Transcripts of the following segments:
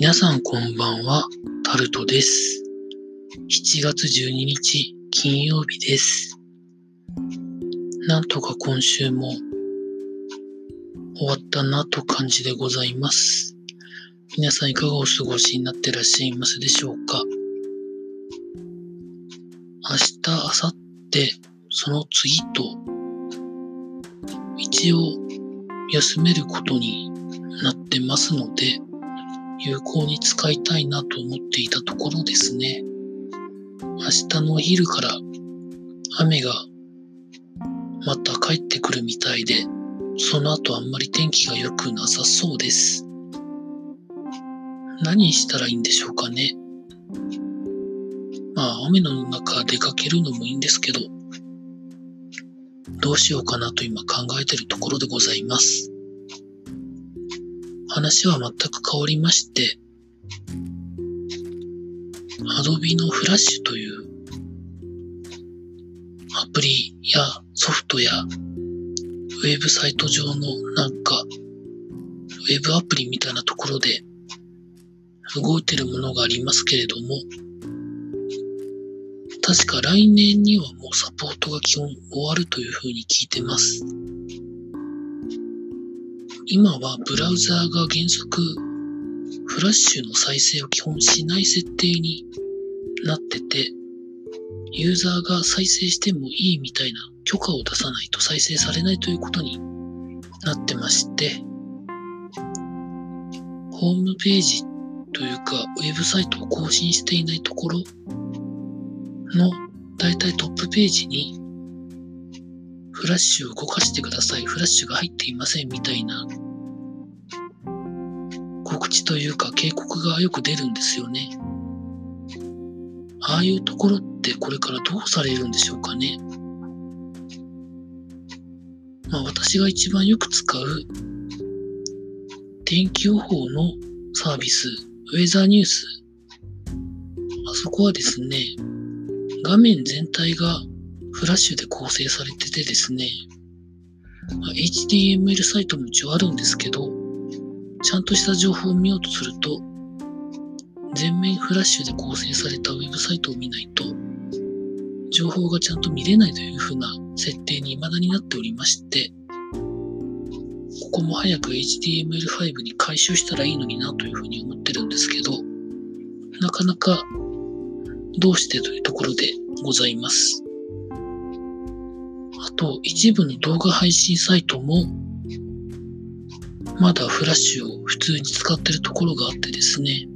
皆さんこんばんは、タルトです。7月12日金曜日です。なんとか今週も終わったなと感じでございます。皆さんいかがお過ごしになってらっしゃいますでしょうか明日、明後日、その次と、一応休めることになってますので、有効に使いたいなと思っていたところですね。明日のお昼から雨がまた帰ってくるみたいで、その後あんまり天気が良くなさそうです。何したらいいんでしょうかね。まあ雨の中出かけるのもいいんですけど、どうしようかなと今考えているところでございます。話は全く変わりまして、Adobe のフラッシュというアプリやソフトやウェブサイト上のなんかウェブアプリみたいなところで動いてるものがありますけれども、確か来年にはもうサポートが基本終わるというふうに聞いてます。今はブラウザーが原則フラッシュの再生を基本しない設定になってて、ユーザーが再生してもいいみたいな許可を出さないと再生されないということになってまして、ホームページというかウェブサイトを更新していないところのだいたいトップページにフラッシュを動かしてください。フラッシュが入っていませんみたいな告知というか警告がよく出るんですよね。ああいうところってこれからどうされるんでしょうかね。まあ私が一番よく使う天気予報のサービス、ウェザーニュース。あそこはですね、画面全体がフラッシュで構成されててですね、ま HTML サイトも一応あるんですけど、ちゃんとした情報を見ようとすると、全面フラッシュで構成されたウェブサイトを見ないと、情報がちゃんと見れないという風な設定に未だになっておりまして、ここも早く HTML5 に回収したらいいのになという風に思ってるんですけど、なかなかどうしてというところでございます。と、一部の動画配信サイトも、まだフラッシュを普通に使ってるところがあってですね、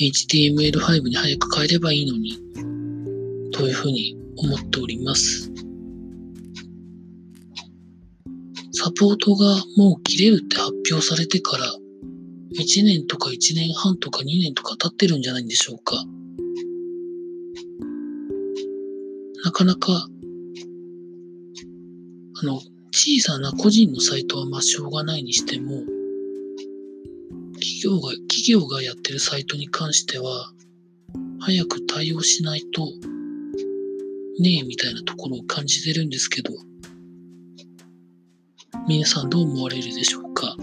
HTML5 に早く変えればいいのに、というふうに思っております。サポートがもう切れるって発表されてから、1年とか1年半とか2年とか経ってるんじゃないんでしょうか。なかなか、あの、小さな個人のサイトはまあしょうがないにしても、企業が、企業がやってるサイトに関しては、早く対応しないと、ねえみたいなところを感じてるんですけど、皆さんどう思われるでしょうか？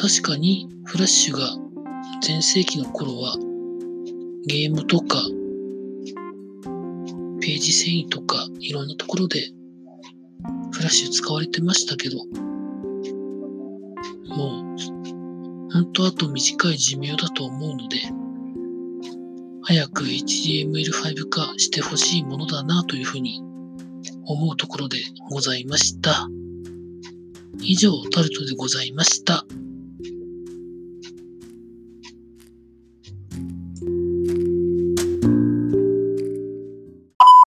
確かにフラッシュが全盛期の頃はゲームとかページ遷移とかいろんなところでフラッシュ使われてましたけどもう本当あと短い寿命だと思うので早く HTML5 化してほしいものだなというふうに思うところでございました。以上、タルトでございました。